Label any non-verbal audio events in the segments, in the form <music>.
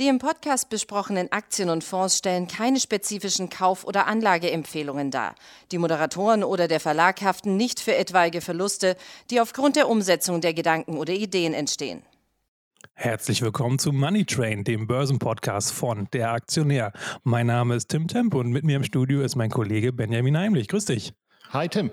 Die im Podcast besprochenen Aktien und Fonds stellen keine spezifischen Kauf- oder Anlageempfehlungen dar. Die Moderatoren oder der Verlag haften nicht für etwaige Verluste, die aufgrund der Umsetzung der Gedanken oder Ideen entstehen. Herzlich willkommen zu Money Train, dem Börsenpodcast von Der Aktionär. Mein Name ist Tim Temp und mit mir im Studio ist mein Kollege Benjamin Heimlich. Grüß dich. Hi Tim.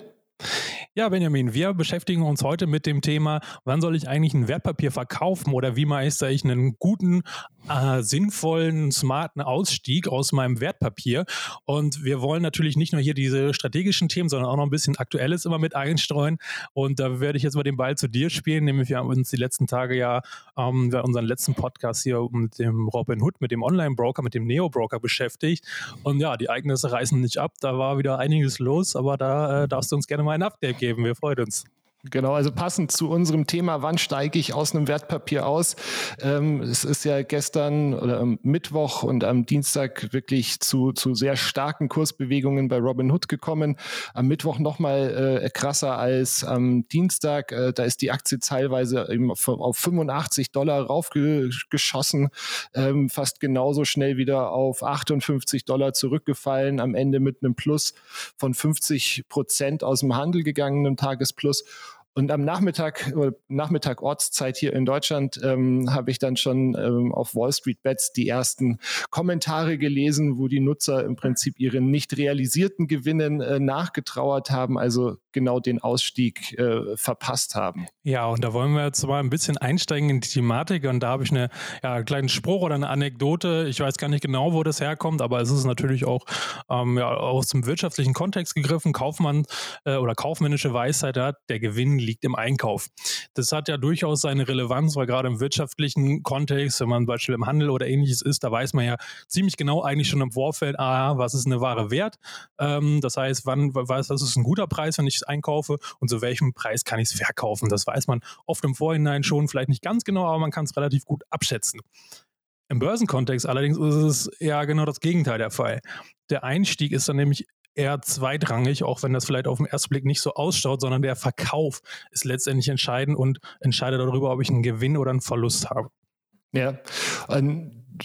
Ja, Benjamin, wir beschäftigen uns heute mit dem Thema, wann soll ich eigentlich ein Wertpapier verkaufen oder wie meistere ich einen guten, äh, sinnvollen, smarten Ausstieg aus meinem Wertpapier. Und wir wollen natürlich nicht nur hier diese strategischen Themen, sondern auch noch ein bisschen Aktuelles immer mit einstreuen. Und da werde ich jetzt mal den Ball zu dir spielen, nämlich wir haben uns die letzten Tage ja ähm, bei unseren letzten Podcast hier mit dem Robin Hood, mit dem Online-Broker, mit dem Neo-Broker beschäftigt. Und ja, die Ereignisse reißen nicht ab. Da war wieder einiges los, aber da äh, darfst du uns gerne mal ein Update geben. Wir freuen uns. Genau, also passend zu unserem Thema, wann steige ich aus einem Wertpapier aus? Ähm, es ist ja gestern oder am Mittwoch und am Dienstag wirklich zu, zu sehr starken Kursbewegungen bei Robinhood gekommen. Am Mittwoch nochmal äh, krasser als am Dienstag. Äh, da ist die Aktie teilweise eben auf, auf 85 Dollar raufgeschossen, ähm, fast genauso schnell wieder auf 58 Dollar zurückgefallen, am Ende mit einem Plus von 50 Prozent aus dem Handel gegangen, einem Tagesplus. Und am Nachmittag, Nachmittag Ortszeit hier in Deutschland, ähm, habe ich dann schon ähm, auf Wall Street Bets die ersten Kommentare gelesen, wo die Nutzer im Prinzip ihren nicht realisierten Gewinnen äh, nachgetrauert haben, also genau den Ausstieg äh, verpasst haben. Ja, und da wollen wir jetzt mal ein bisschen einsteigen in die Thematik. Und da habe ich eine, ja, einen kleinen Spruch oder eine Anekdote. Ich weiß gar nicht genau, wo das herkommt, aber es ist natürlich auch ähm, ja, aus dem wirtschaftlichen Kontext gegriffen. Kaufmann äh, oder kaufmännische Weisheit hat, der Gewinn liegt im Einkauf. Das hat ja durchaus seine Relevanz, weil gerade im wirtschaftlichen Kontext, wenn man zum Beispiel im Handel oder ähnliches ist, da weiß man ja ziemlich genau eigentlich schon im Vorfeld, ah, was ist eine Ware wert. Ähm, das heißt, wann weiß, das ist ein guter Preis, wenn ich es einkaufe und zu welchem Preis kann ich es verkaufen. Das weiß man oft im Vorhinein schon, vielleicht nicht ganz genau, aber man kann es relativ gut abschätzen. Im Börsenkontext allerdings ist es ja genau das Gegenteil der Fall. Der Einstieg ist dann nämlich eher zweitrangig, auch wenn das vielleicht auf den ersten Blick nicht so ausschaut, sondern der Verkauf ist letztendlich entscheidend und entscheidet darüber, ob ich einen Gewinn oder einen Verlust habe. Ja,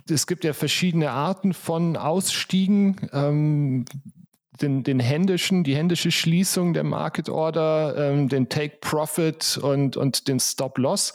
es gibt ja verschiedene Arten von Ausstiegen. Den, den händischen, die händische Schließung der Market Order, ähm, den Take Profit und, und den Stop Loss.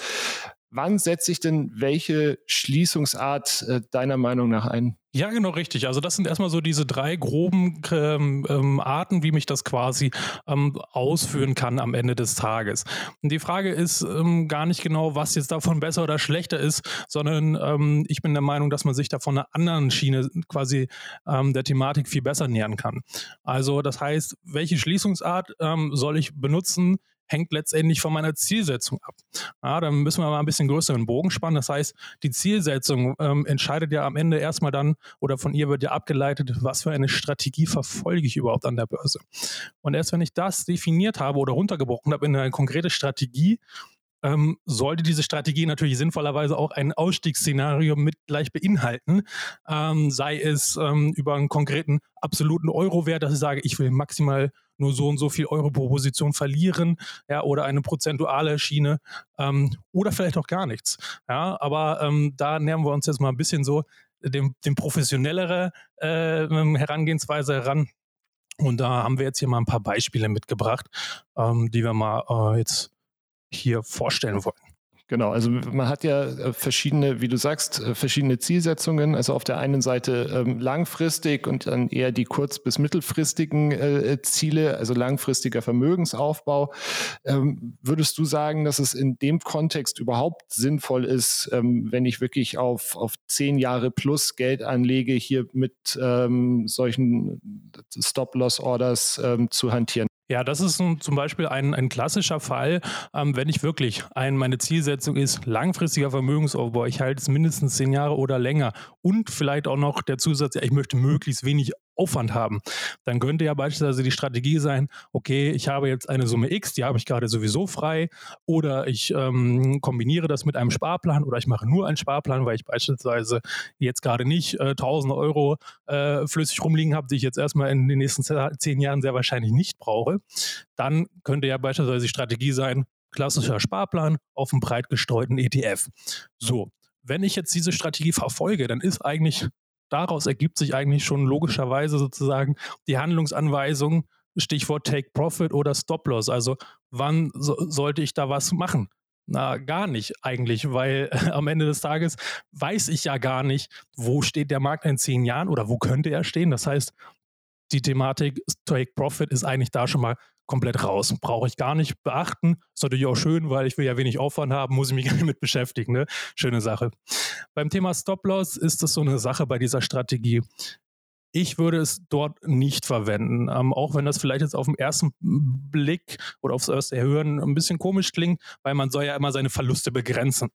Wann setze ich denn welche Schließungsart äh, deiner Meinung nach ein? Ja, genau richtig. Also das sind erstmal so diese drei groben ähm, ähm, Arten, wie mich das quasi ähm, ausführen kann am Ende des Tages. Und die Frage ist ähm, gar nicht genau, was jetzt davon besser oder schlechter ist, sondern ähm, ich bin der Meinung, dass man sich da von einer anderen Schiene quasi ähm, der Thematik viel besser nähern kann. Also das heißt, welche Schließungsart soll ich benutzen? Hängt letztendlich von meiner Zielsetzung ab. Ja, dann müssen wir mal ein bisschen größeren Bogen spannen. Das heißt, die Zielsetzung ähm, entscheidet ja am Ende erstmal dann oder von ihr wird ja abgeleitet, was für eine Strategie verfolge ich überhaupt an der Börse. Und erst wenn ich das definiert habe oder runtergebrochen habe in eine konkrete Strategie, ähm, sollte diese Strategie natürlich sinnvollerweise auch ein Ausstiegsszenario mit gleich beinhalten, ähm, sei es ähm, über einen konkreten absoluten Euro-Wert, dass ich sage, ich will maximal nur so und so viel Euro pro Position verlieren, ja, oder eine prozentuale Schiene ähm, oder vielleicht auch gar nichts. Ja, aber ähm, da nähern wir uns jetzt mal ein bisschen so dem, dem professionellere äh, Herangehensweise heran. Und da haben wir jetzt hier mal ein paar Beispiele mitgebracht, ähm, die wir mal äh, jetzt hier vorstellen wollen. Genau, also man hat ja äh, verschiedene, wie du sagst, äh, verschiedene Zielsetzungen. Also auf der einen Seite ähm, langfristig und dann eher die kurz- bis mittelfristigen äh, Ziele, also langfristiger Vermögensaufbau. Ähm, würdest du sagen, dass es in dem Kontext überhaupt sinnvoll ist, ähm, wenn ich wirklich auf, auf zehn Jahre plus Geld anlege, hier mit ähm, solchen Stop-Loss-Orders ähm, zu hantieren? Ja, das ist ein, zum Beispiel ein, ein klassischer Fall, ähm, wenn ich wirklich ein, meine Zielsetzung ist, langfristiger Vermögensaufbau, ich halte es mindestens zehn Jahre oder länger und vielleicht auch noch der Zusatz, ja, ich möchte möglichst wenig Aufwand haben. Dann könnte ja beispielsweise die Strategie sein, okay, ich habe jetzt eine Summe X, die habe ich gerade sowieso frei, oder ich ähm, kombiniere das mit einem Sparplan oder ich mache nur einen Sparplan, weil ich beispielsweise jetzt gerade nicht äh, 1000 Euro äh, flüssig rumliegen habe, die ich jetzt erstmal in den nächsten zehn Jahren sehr wahrscheinlich nicht brauche. Dann könnte ja beispielsweise die Strategie sein, klassischer Sparplan auf einem breit gestreuten ETF. So, wenn ich jetzt diese Strategie verfolge, dann ist eigentlich, daraus ergibt sich eigentlich schon logischerweise sozusagen die Handlungsanweisung, Stichwort Take Profit oder Stop Loss. Also wann so, sollte ich da was machen? Na, gar nicht eigentlich, weil äh, <laughs> am Ende des Tages weiß ich ja gar nicht, wo steht der Markt in zehn Jahren oder wo könnte er stehen. Das heißt, die Thematik Take Profit ist eigentlich da schon mal komplett raus. Brauche ich gar nicht beachten. Ist natürlich auch schön, weil ich will ja wenig Aufwand haben, muss ich mich <laughs> gar nicht mit beschäftigen. Ne? Schöne Sache. Beim Thema Stop Loss ist das so eine Sache bei dieser Strategie. Ich würde es dort nicht verwenden, ähm, auch wenn das vielleicht jetzt auf den ersten Blick oder aufs erste Hören ein bisschen komisch klingt, weil man soll ja immer seine Verluste begrenzen.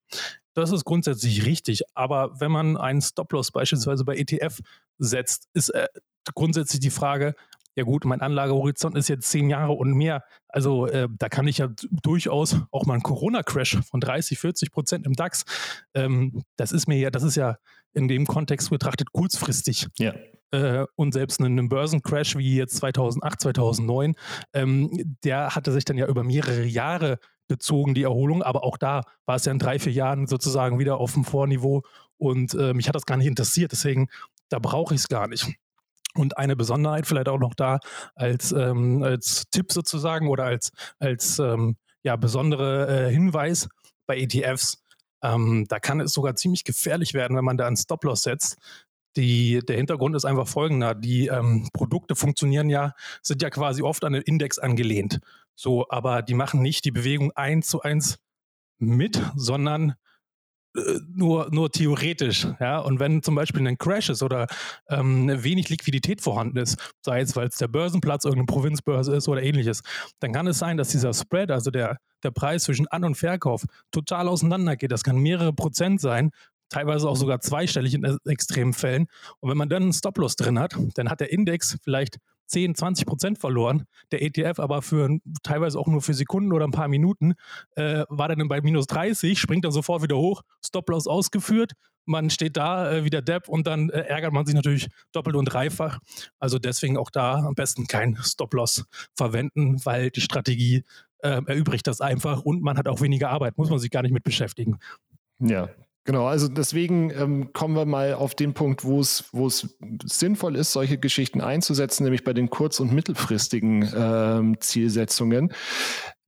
Das ist grundsätzlich richtig, aber wenn man einen Stop-Loss beispielsweise bei ETF setzt, ist äh, grundsätzlich die Frage, ja gut, mein Anlagehorizont ist jetzt zehn Jahre und mehr. Also äh, da kann ich ja durchaus auch mal einen Corona-Crash von 30, 40 Prozent im DAX. Ähm, das ist mir ja, das ist ja in dem Kontext betrachtet kurzfristig. Ja. Äh, und selbst einen Börsencrash wie jetzt 2008, 2009, ähm, der hatte sich dann ja über mehrere Jahre gezogen, die Erholung. Aber auch da war es ja in drei, vier Jahren sozusagen wieder auf dem Vorniveau. Und äh, mich hat das gar nicht interessiert. Deswegen, da brauche ich es gar nicht. Und eine Besonderheit vielleicht auch noch da als, ähm, als Tipp sozusagen oder als, als ähm, ja, besondere äh, Hinweis bei ETFs. Ähm, da kann es sogar ziemlich gefährlich werden, wenn man da einen Stop-Loss setzt. Die, der Hintergrund ist einfach folgender. Die ähm, Produkte funktionieren ja, sind ja quasi oft an den Index angelehnt. So, aber die machen nicht die Bewegung eins zu eins mit, sondern nur, nur theoretisch. Ja? Und wenn zum Beispiel ein Crash ist oder ähm, wenig Liquidität vorhanden ist, sei es, weil es der Börsenplatz irgendeine Provinzbörse ist oder ähnliches, dann kann es sein, dass dieser Spread, also der, der Preis zwischen An- und Verkauf, total auseinandergeht. Das kann mehrere Prozent sein, teilweise auch sogar zweistellig in extremen Fällen. Und wenn man dann einen Stop-Loss drin hat, dann hat der Index vielleicht 10, 20 Prozent verloren. Der ETF aber für teilweise auch nur für Sekunden oder ein paar Minuten äh, war dann bei minus 30, springt dann sofort wieder hoch, Stop-Loss ausgeführt. Man steht da äh, wie der Depp und dann äh, ärgert man sich natürlich doppelt und dreifach. Also deswegen auch da am besten kein Stop-Loss verwenden, weil die Strategie äh, erübrigt das einfach und man hat auch weniger Arbeit, muss man sich gar nicht mit beschäftigen. Ja, Genau, also deswegen ähm, kommen wir mal auf den Punkt, wo es, wo es sinnvoll ist, solche Geschichten einzusetzen, nämlich bei den kurz- und mittelfristigen ähm, Zielsetzungen,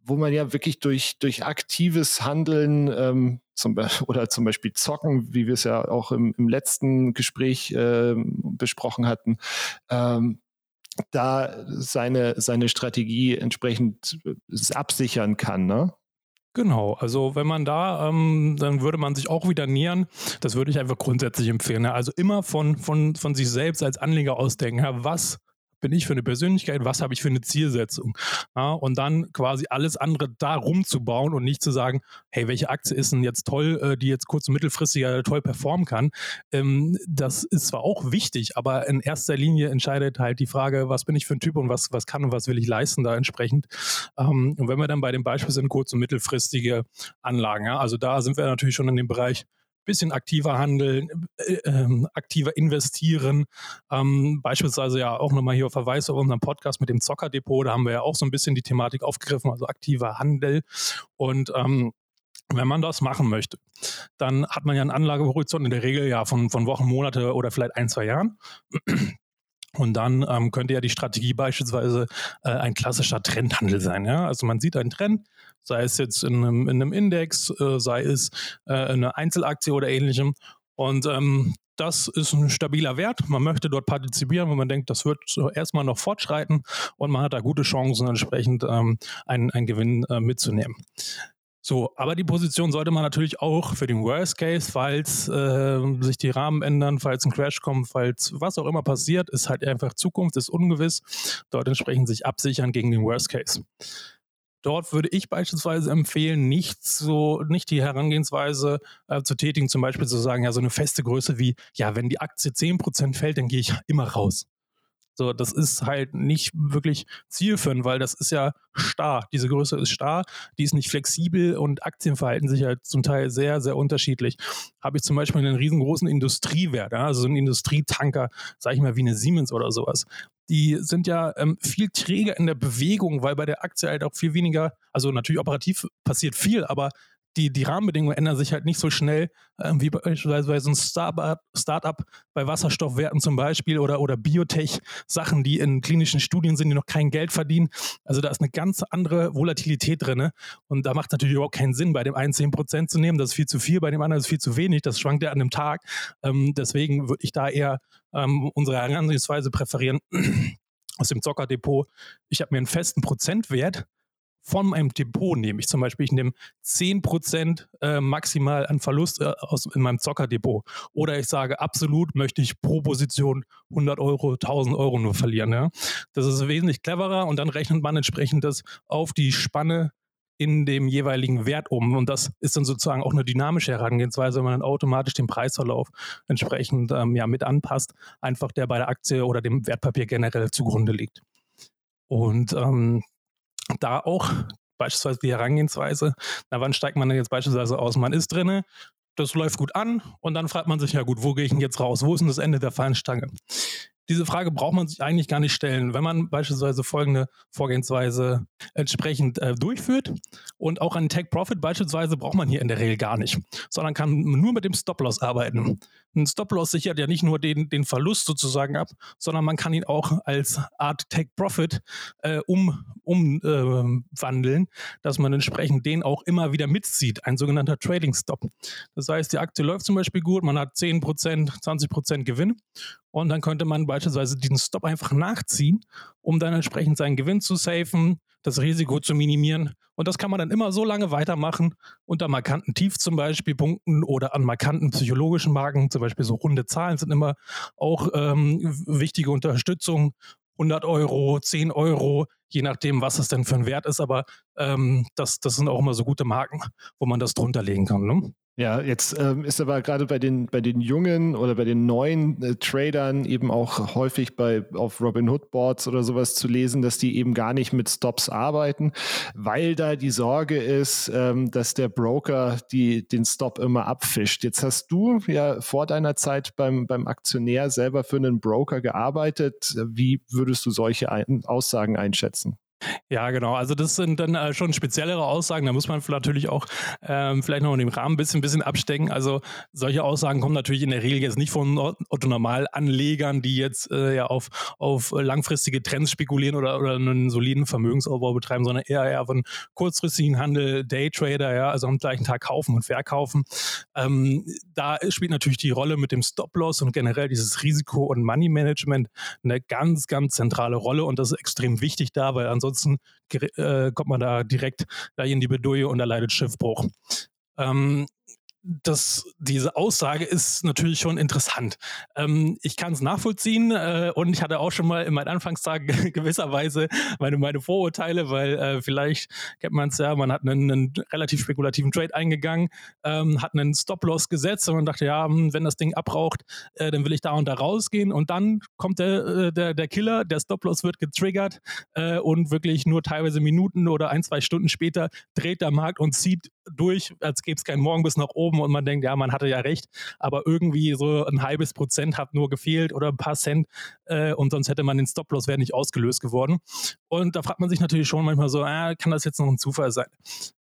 wo man ja wirklich durch, durch aktives Handeln ähm, zum <laughs> oder zum Beispiel Zocken, wie wir es ja auch im, im letzten Gespräch äh, besprochen hatten, ähm, da seine, seine Strategie entsprechend äh, absichern kann. Ne? Genau, also wenn man da, ähm, dann würde man sich auch wieder nähern. Das würde ich einfach grundsätzlich empfehlen. Ne? Also immer von, von, von sich selbst als Anleger ausdenken. Ja, was bin ich für eine Persönlichkeit, was habe ich für eine Zielsetzung. Ja, und dann quasi alles andere da rumzubauen und nicht zu sagen, hey, welche Aktie ist denn jetzt toll, äh, die jetzt kurz- und mittelfristig toll performen kann. Ähm, das ist zwar auch wichtig, aber in erster Linie entscheidet halt die Frage, was bin ich für ein Typ und was, was kann und was will ich leisten da entsprechend. Ähm, und wenn wir dann bei dem Beispiel sind, kurz- und mittelfristige Anlagen, ja, also da sind wir natürlich schon in dem Bereich bisschen aktiver handeln, äh, äh, aktiver investieren. Ähm, beispielsweise ja auch nochmal hier Verweis auf unseren Podcast mit dem Zockerdepot, da haben wir ja auch so ein bisschen die Thematik aufgegriffen, also aktiver Handel. Und ähm, wenn man das machen möchte, dann hat man ja einen Anlagehorizont in der Regel ja von, von Wochen, Monate oder vielleicht ein, zwei Jahren. Und dann ähm, könnte ja die Strategie beispielsweise äh, ein klassischer Trendhandel sein. Ja? Also man sieht einen Trend, sei es jetzt in einem, in einem Index, äh, sei es äh, eine Einzelaktie oder ähnlichem. Und ähm, das ist ein stabiler Wert. Man möchte dort partizipieren, wenn man denkt, das wird erstmal noch fortschreiten und man hat da gute Chancen, entsprechend ähm, einen, einen Gewinn äh, mitzunehmen. So, aber die Position sollte man natürlich auch für den Worst Case, falls äh, sich die Rahmen ändern, falls ein Crash kommt, falls was auch immer passiert, ist halt einfach Zukunft, ist ungewiss. Dort entsprechend sich absichern gegen den Worst Case. Dort würde ich beispielsweise empfehlen, nicht so, nicht die Herangehensweise äh, zu tätigen, zum Beispiel zu sagen, ja, so eine feste Größe wie, ja, wenn die Aktie 10% fällt, dann gehe ich immer raus. So, das ist halt nicht wirklich zielführend, weil das ist ja starr. Diese Größe ist starr, die ist nicht flexibel und Aktien verhalten sich halt zum Teil sehr, sehr unterschiedlich. Habe ich zum Beispiel einen riesengroßen Industriewert, also so ein Industrietanker, sage ich mal wie eine Siemens oder sowas. Die sind ja ähm, viel träger in der Bewegung, weil bei der Aktie halt auch viel weniger, also natürlich operativ passiert viel, aber die, die Rahmenbedingungen ändern sich halt nicht so schnell äh, wie beispielsweise bei so einem Startup, Startup bei Wasserstoffwerten zum Beispiel oder, oder Biotech-Sachen, die in klinischen Studien sind, die noch kein Geld verdienen. Also da ist eine ganz andere Volatilität drin. Und da macht natürlich überhaupt keinen Sinn, bei dem einen 10% zu nehmen. Das ist viel zu viel, bei dem anderen ist viel zu wenig. Das schwankt ja an einem Tag. Ähm, deswegen würde ich da eher ähm, unsere Herangehensweise präferieren <clears throat> aus dem Zockerdepot. Ich habe mir einen festen Prozentwert von meinem Depot nehme. Ich zum Beispiel, ich nehme 10% äh, maximal an Verlust äh, in meinem Zockerdepot. Oder ich sage, absolut möchte ich pro Position 100 Euro, 1000 Euro nur verlieren. Ja? Das ist wesentlich cleverer und dann rechnet man entsprechend das auf die Spanne in dem jeweiligen Wert um. Und das ist dann sozusagen auch eine dynamische Herangehensweise, wenn man dann automatisch den Preisverlauf entsprechend ähm, ja, mit anpasst, einfach der bei der Aktie oder dem Wertpapier generell zugrunde liegt. Und ähm, da auch beispielsweise die Herangehensweise, na wann steigt man denn jetzt beispielsweise aus? Man ist drinne, das läuft gut an und dann fragt man sich, ja gut, wo gehe ich denn jetzt raus? Wo ist denn das Ende der Fahnenstange? Diese Frage braucht man sich eigentlich gar nicht stellen, wenn man beispielsweise folgende Vorgehensweise entsprechend äh, durchführt und auch einen Take Profit beispielsweise braucht man hier in der Regel gar nicht, sondern kann nur mit dem Stop-Loss arbeiten. Ein Stop-Loss sichert ja nicht nur den, den Verlust sozusagen ab, sondern man kann ihn auch als Art Take Profit äh, umwandeln, um, äh, dass man entsprechend den auch immer wieder mitzieht, ein sogenannter Trading Stop. Das heißt, die Aktie läuft zum Beispiel gut, man hat 10%, 20% Gewinn und dann könnte man beispielsweise diesen Stop einfach nachziehen, um dann entsprechend seinen Gewinn zu safen, das Risiko zu minimieren. Und das kann man dann immer so lange weitermachen, unter markanten Tief zum Beispiel Punkten oder an markanten psychologischen Marken, zum Beispiel so runde Zahlen sind immer auch ähm, wichtige Unterstützung. 100 Euro, 10 Euro, je nachdem, was es denn für ein Wert ist. Aber ähm, das, das sind auch immer so gute Marken, wo man das drunter legen kann. Ne? Ja, jetzt ähm, ist aber gerade bei den, bei den jungen oder bei den neuen äh, Tradern eben auch häufig bei, auf Robinhood Boards oder sowas zu lesen, dass die eben gar nicht mit Stops arbeiten, weil da die Sorge ist, ähm, dass der Broker die, den Stop immer abfischt. Jetzt hast du ja vor deiner Zeit beim, beim Aktionär selber für einen Broker gearbeitet. Wie würdest du solche ein Aussagen einschätzen? Ja, genau. Also das sind dann äh, schon speziellere Aussagen. Da muss man natürlich auch ähm, vielleicht noch in dem Rahmen ein bisschen, bisschen abstecken. Also solche Aussagen kommen natürlich in der Regel jetzt nicht von Otto-Normal-Anlegern, die jetzt äh, ja auf, auf langfristige Trends spekulieren oder, oder einen soliden Vermögensaufbau betreiben, sondern eher, eher von kurzfristigen Handel, Daytrader, ja, also am gleichen Tag kaufen und verkaufen. Ähm, da spielt natürlich die Rolle mit dem Stop-Loss und generell dieses Risiko- und Money-Management eine ganz, ganz zentrale Rolle und das ist extrem wichtig da, weil ansonsten ansonsten äh, kommt man da direkt da in die Bedouille und erleidet Schiffbruch. Ähm, das, diese Aussage ist natürlich schon interessant. Ähm, ich kann es nachvollziehen äh, und ich hatte auch schon mal in meinen Anfangstagen <laughs> gewisserweise meine, meine Vorurteile, weil äh, vielleicht kennt man es ja, man hat einen, einen, relativ spekulativen Trade eingegangen, ähm, hat einen Stop-Loss gesetzt und man dachte, ja, hm, wenn das Ding abraucht, äh, dann will ich da und da rausgehen und dann kommt der, äh, der, der Killer, der Stop-Loss wird getriggert äh, und wirklich nur teilweise Minuten oder ein, zwei Stunden später dreht der Markt und zieht durch, als gäbe es keinen Morgen bis nach oben und man denkt, ja, man hatte ja recht, aber irgendwie so ein halbes Prozent hat nur gefehlt oder ein paar Cent äh, und sonst hätte man den Stop-Loss wäre nicht ausgelöst geworden. Und da fragt man sich natürlich schon manchmal so, äh, kann das jetzt noch ein Zufall sein?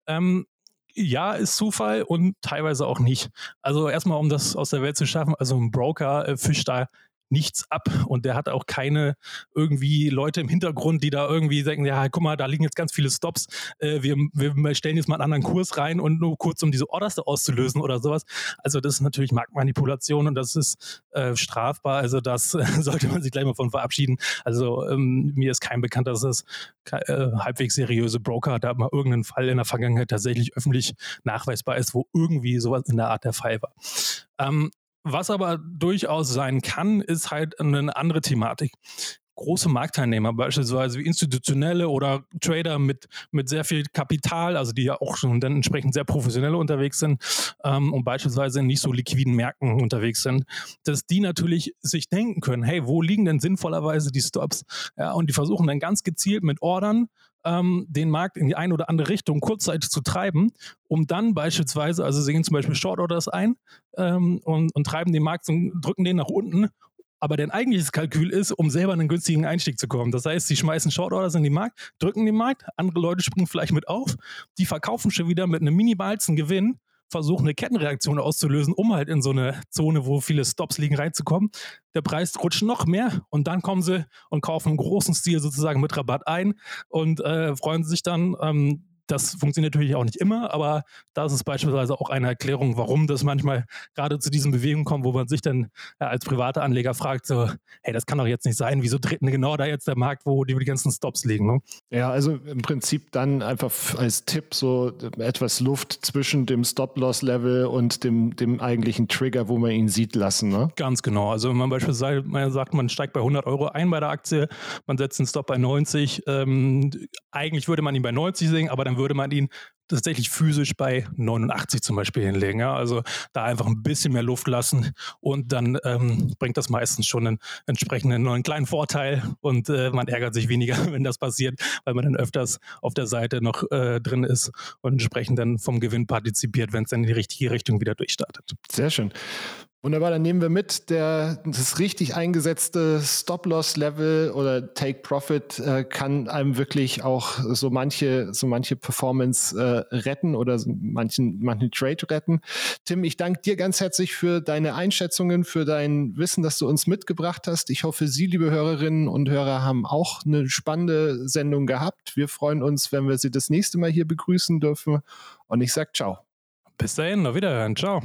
Ähm, ja, ist Zufall und teilweise auch nicht. Also erstmal, um das aus der Welt zu schaffen, also ein Broker äh, fischt da nichts ab und der hat auch keine irgendwie Leute im Hintergrund, die da irgendwie sagen, ja, guck mal, da liegen jetzt ganz viele Stops, äh, wir, wir stellen jetzt mal einen anderen Kurs rein und nur kurz, um diese Orders auszulösen oder sowas. Also das ist natürlich Marktmanipulation und das ist äh, strafbar, also das äh, <laughs> sollte man sich gleich mal von verabschieden. Also ähm, mir ist kein bekannt, dass es äh, halbwegs seriöse Broker da mal irgendeinen Fall in der Vergangenheit tatsächlich öffentlich nachweisbar ist, wo irgendwie sowas in der Art der Fall war. Ähm, was aber durchaus sein kann, ist halt eine andere Thematik. Große Marktteilnehmer, beispielsweise wie institutionelle oder Trader mit, mit sehr viel Kapital, also die ja auch schon dann entsprechend sehr professionell unterwegs sind ähm, und beispielsweise in nicht so liquiden Märkten unterwegs sind, dass die natürlich sich denken können, hey, wo liegen denn sinnvollerweise die Stops? Ja, und die versuchen dann ganz gezielt mit Ordern ähm, den Markt in die eine oder andere Richtung kurzzeitig zu treiben, um dann beispielsweise, also sie gehen zum Beispiel Short Orders ein ähm, und, und treiben den Markt und drücken den nach unten aber dein eigentliches Kalkül ist, um selber einen günstigen Einstieg zu kommen. Das heißt, sie schmeißen Short Orders in den Markt, drücken den Markt, andere Leute springen vielleicht mit auf, die verkaufen schon wieder mit einem minimalsten Gewinn, versuchen eine Kettenreaktion auszulösen, um halt in so eine Zone, wo viele Stops liegen, reinzukommen. Der Preis rutscht noch mehr und dann kommen sie und kaufen im großen Stil sozusagen mit Rabatt ein und äh, freuen sich dann, ähm, das funktioniert natürlich auch nicht immer, aber da ist es beispielsweise auch eine Erklärung, warum das manchmal gerade zu diesen Bewegungen kommt, wo man sich dann äh, als privater Anleger fragt, so, hey, das kann doch jetzt nicht sein, wieso tritt denn genau da jetzt der Markt, wo die, die ganzen Stops liegen? Ne? Ja, also im Prinzip dann einfach als Tipp so etwas Luft zwischen dem Stop-Loss-Level und dem, dem eigentlichen Trigger, wo man ihn sieht, lassen. Ne? Ganz genau. Also wenn man beispielsweise man sagt, man steigt bei 100 Euro ein bei der Aktie, man setzt einen Stop bei 90, ähm, eigentlich würde man ihn bei 90 sehen, aber dann würde man ihn tatsächlich physisch bei 89 zum Beispiel hinlegen. Ja? Also da einfach ein bisschen mehr Luft lassen und dann ähm, bringt das meistens schon einen entsprechenden neuen kleinen Vorteil und äh, man ärgert sich weniger, <laughs> wenn das passiert, weil man dann öfters auf der Seite noch äh, drin ist und entsprechend dann vom Gewinn partizipiert, wenn es dann in die richtige Richtung wieder durchstartet. Sehr schön. Wunderbar, dann nehmen wir mit, der, das richtig eingesetzte Stop-Loss-Level oder Take-Profit äh, kann einem wirklich auch so manche, so manche Performance äh, retten oder so manchen, manchen Trade retten. Tim, ich danke dir ganz herzlich für deine Einschätzungen, für dein Wissen, das du uns mitgebracht hast. Ich hoffe, Sie, liebe Hörerinnen und Hörer, haben auch eine spannende Sendung gehabt. Wir freuen uns, wenn wir Sie das nächste Mal hier begrüßen dürfen. Und ich sage ciao. Bis dahin, auf Wiederhören. Ciao.